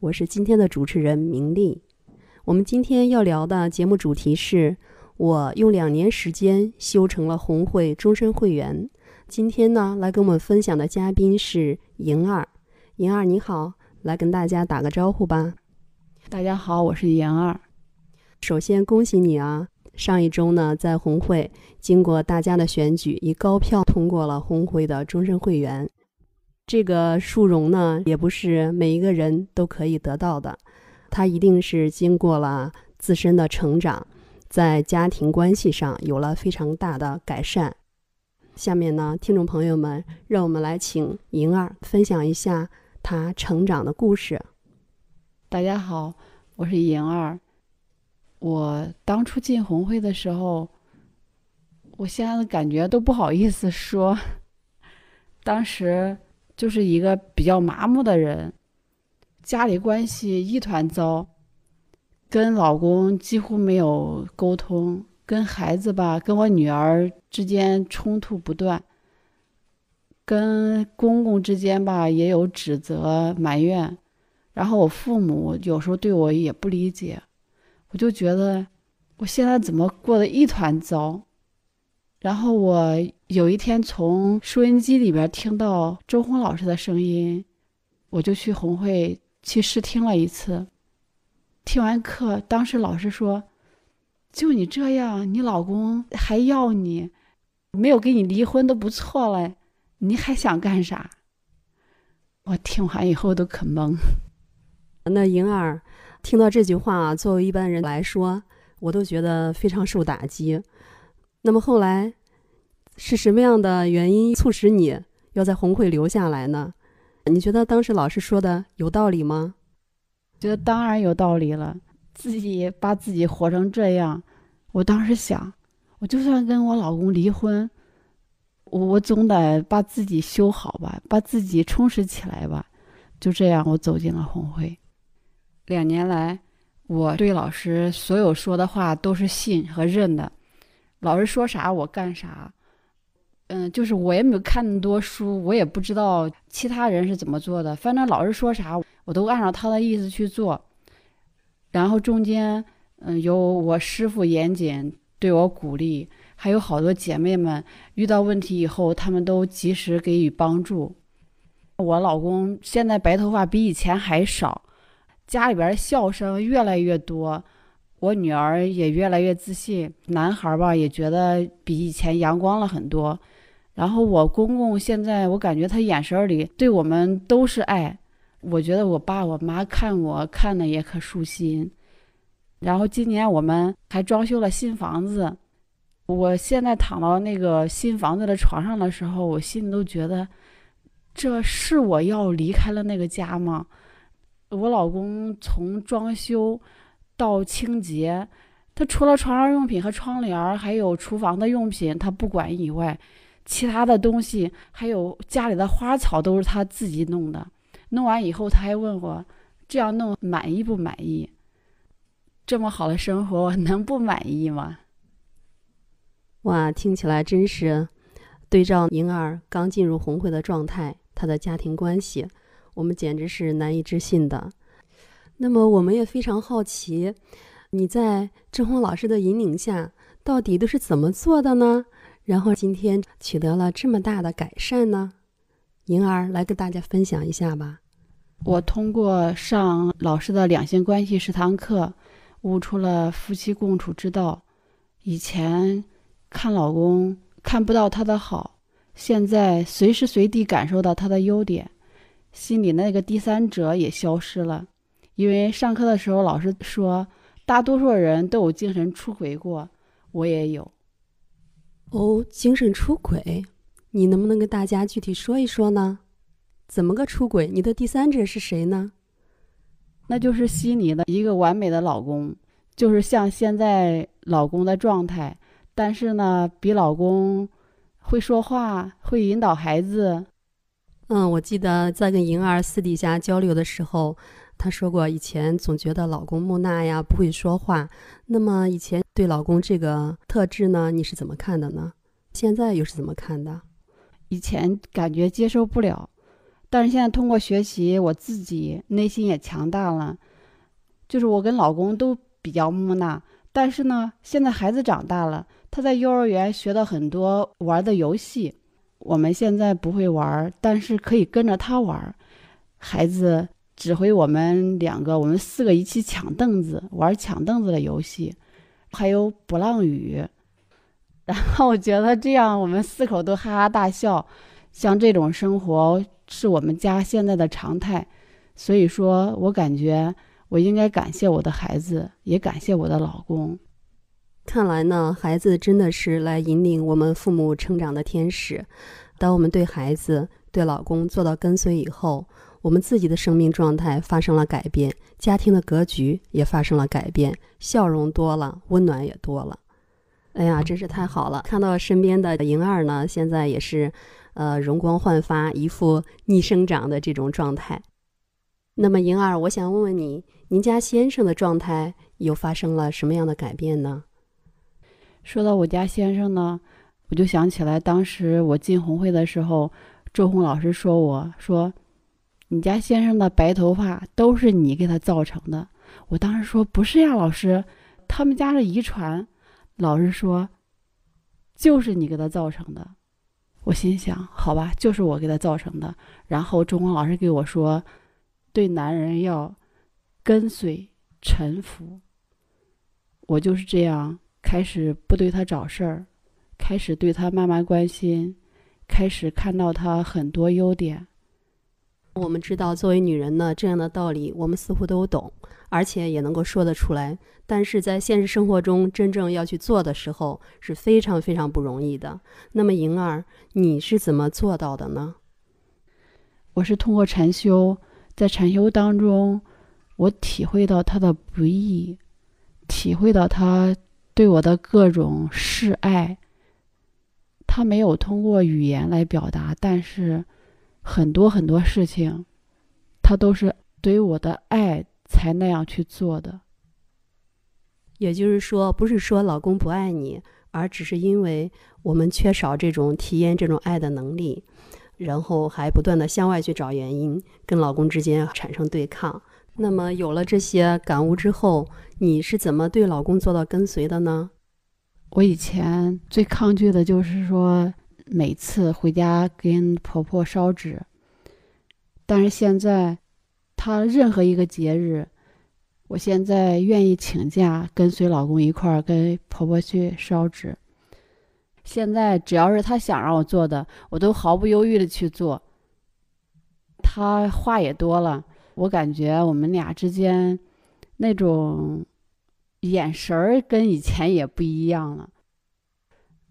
我是今天的主持人明丽。我们今天要聊的节目主题是。我用两年时间修成了红会终身会员。今天呢，来跟我们分享的嘉宾是莹儿。莹儿你好，来跟大家打个招呼吧。大家好，我是莹儿。首先恭喜你啊！上一周呢，在红会经过大家的选举，以高票通过了红会的终身会员。这个殊荣呢，也不是每一个人都可以得到的，它一定是经过了自身的成长。在家庭关系上有了非常大的改善。下面呢，听众朋友们，让我们来请莹儿分享一下她成长的故事。大家好，我是莹儿。我当初进红会的时候，我现在的感觉都不好意思说。当时就是一个比较麻木的人，家里关系一团糟。跟老公几乎没有沟通，跟孩子吧，跟我女儿之间冲突不断，跟公公之间吧也有指责埋怨，然后我父母有时候对我也不理解，我就觉得我现在怎么过得一团糟。然后我有一天从收音机里边听到周红老师的声音，我就去红会去试听了一次。听完课，当时老师说：“就你这样，你老公还要你，没有跟你离婚都不错了，你还想干啥？”我听完以后都可懵。那莹儿听到这句话，作为一般人来说，我都觉得非常受打击。那么后来是什么样的原因促使你要在红会留下来呢？你觉得当时老师说的有道理吗？觉得当然有道理了，自己把自己活成这样，我当时想，我就算跟我老公离婚，我我总得把自己修好吧，把自己充实起来吧。就这样，我走进了红会。两年来，我对老师所有说的话都是信和认的，老师说啥我干啥。嗯，就是我也没有看那么多书，我也不知道其他人是怎么做的。反正老师说啥，我都按照他的意思去做。然后中间，嗯，有我师傅严谨对我鼓励，还有好多姐妹们遇到问题以后，他们都及时给予帮助。我老公现在白头发比以前还少，家里边笑声越来越多。我女儿也越来越自信，男孩吧也觉得比以前阳光了很多。然后我公公现在，我感觉他眼神里对我们都是爱。我觉得我爸我妈看我看的也可舒心。然后今年我们还装修了新房子。我现在躺到那个新房子的床上的时候，我心里都觉得，这是我要离开了那个家吗？我老公从装修到清洁，他除了床上用品和窗帘，还有厨房的用品，他不管以外。其他的东西，还有家里的花草，都是他自己弄的。弄完以后，他还问我：“这样弄满意不满意？这么好的生活，我能不满意吗？”哇，听起来真是对照莹儿刚进入红会的状态，她的家庭关系，我们简直是难以置信的。那么，我们也非常好奇，你在郑红老师的引领下，到底都是怎么做的呢？然后今天取得了这么大的改善呢，莹儿来跟大家分享一下吧。我通过上老师的两性关系十堂课，悟出了夫妻共处之道。以前看老公看不到他的好，现在随时随地感受到他的优点，心里那个第三者也消失了。因为上课的时候老师说，大多数人都有精神出轨过，我也有。哦，精神出轨，你能不能跟大家具体说一说呢？怎么个出轨？你的第三者是谁呢？那就是悉尼的一个完美的老公，就是像现在老公的状态，但是呢，比老公会说话，会引导孩子。嗯，我记得在跟莹儿私底下交流的时候，她说过以前总觉得老公木讷呀，不会说话。那么以前对老公这个特质呢，你是怎么看的呢？现在又是怎么看的？以前感觉接受不了。但是现在通过学习，我自己内心也强大了。就是我跟老公都比较木讷，但是呢，现在孩子长大了，他在幼儿园学到很多玩的游戏，我们现在不会玩，但是可以跟着他玩。孩子指挥我们两个，我们四个一起抢凳子，玩抢凳子的游戏，还有鼓浪屿。然后我觉得这样，我们四口都哈哈大笑。像这种生活。是我们家现在的常态，所以说我感觉我应该感谢我的孩子，也感谢我的老公。看来呢，孩子真的是来引领我们父母成长的天使。当我们对孩子、对老公做到跟随以后，我们自己的生命状态发生了改变，家庭的格局也发生了改变，笑容多了，温暖也多了。哎呀，真是太好了！看到身边的莹儿呢，现在也是。呃，容光焕发，一副逆生长的这种状态。那么，莹儿，我想问问你，您家先生的状态又发生了什么样的改变呢？说到我家先生呢，我就想起来，当时我进红会的时候，周红老师说我说，你家先生的白头发都是你给他造成的。我当时说不是呀，老师，他们家是遗传。老师说，就是你给他造成的。我心想，好吧，就是我给他造成的。然后中光老师给我说，对男人要跟随、臣服。我就是这样，开始不对他找事儿，开始对他慢慢关心，开始看到他很多优点。我们知道，作为女人呢，这样的道理我们似乎都懂，而且也能够说得出来。但是在现实生活中，真正要去做的时候，是非常非常不容易的。那么，莹儿，你是怎么做到的呢？我是通过禅修，在禅修当中，我体会到他的不易，体会到他对我的各种示爱。他没有通过语言来表达，但是。很多很多事情，他都是对于我的爱才那样去做的。也就是说，不是说老公不爱你，而只是因为我们缺少这种体验这种爱的能力，然后还不断的向外去找原因，跟老公之间产生对抗。那么有了这些感悟之后，你是怎么对老公做到跟随的呢？我以前最抗拒的就是说。每次回家跟婆婆烧纸，但是现在，她任何一个节日，我现在愿意请假跟随老公一块儿跟婆婆去烧纸。现在只要是她想让我做的，我都毫不犹豫的去做。她话也多了，我感觉我们俩之间那种眼神儿跟以前也不一样了。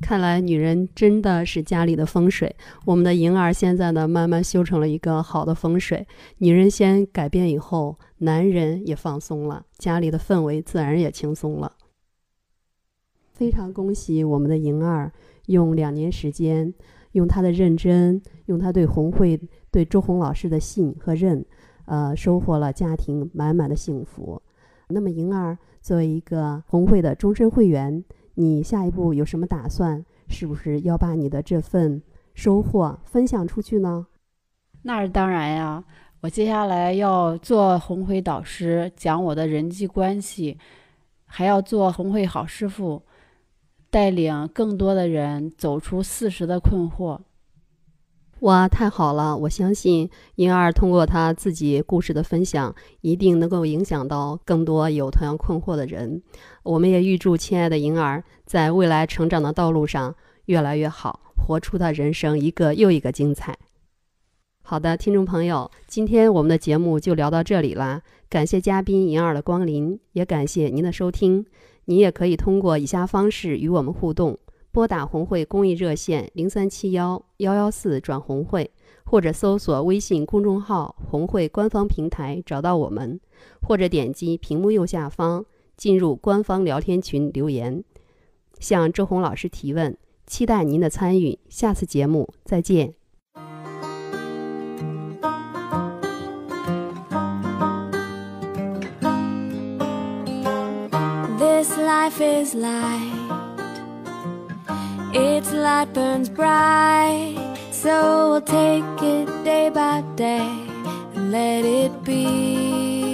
看来女人真的是家里的风水。我们的莹儿现在呢，慢慢修成了一个好的风水。女人先改变以后，男人也放松了，家里的氛围自然也轻松了。非常恭喜我们的莹儿，用两年时间，用她的认真，用她对红会、对周红老师的信和认，呃，收获了家庭满满的幸福。那么，莹儿作为一个红会的终身会员。你下一步有什么打算？是不是要把你的这份收获分享出去呢？那是当然呀！我接下来要做红会导师，讲我的人际关系，还要做红会好师傅，带领更多的人走出四十的困惑。哇，太好了！我相信婴儿通过他自己故事的分享，一定能够影响到更多有同样困惑的人。我们也预祝亲爱的婴儿在未来成长的道路上越来越好，活出他人生一个又一个精彩。好的，听众朋友，今天我们的节目就聊到这里啦，感谢嘉宾银儿的光临，也感谢您的收听。您也可以通过以下方式与我们互动。拨打红会公益热线零三七幺幺幺四转红会，或者搜索微信公众号“红会官方平台”找到我们，或者点击屏幕右下方进入官方聊天群留言，向周红老师提问。期待您的参与，下次节目再见。This life is light, its light burns bright, so we'll take it day by day and let it be.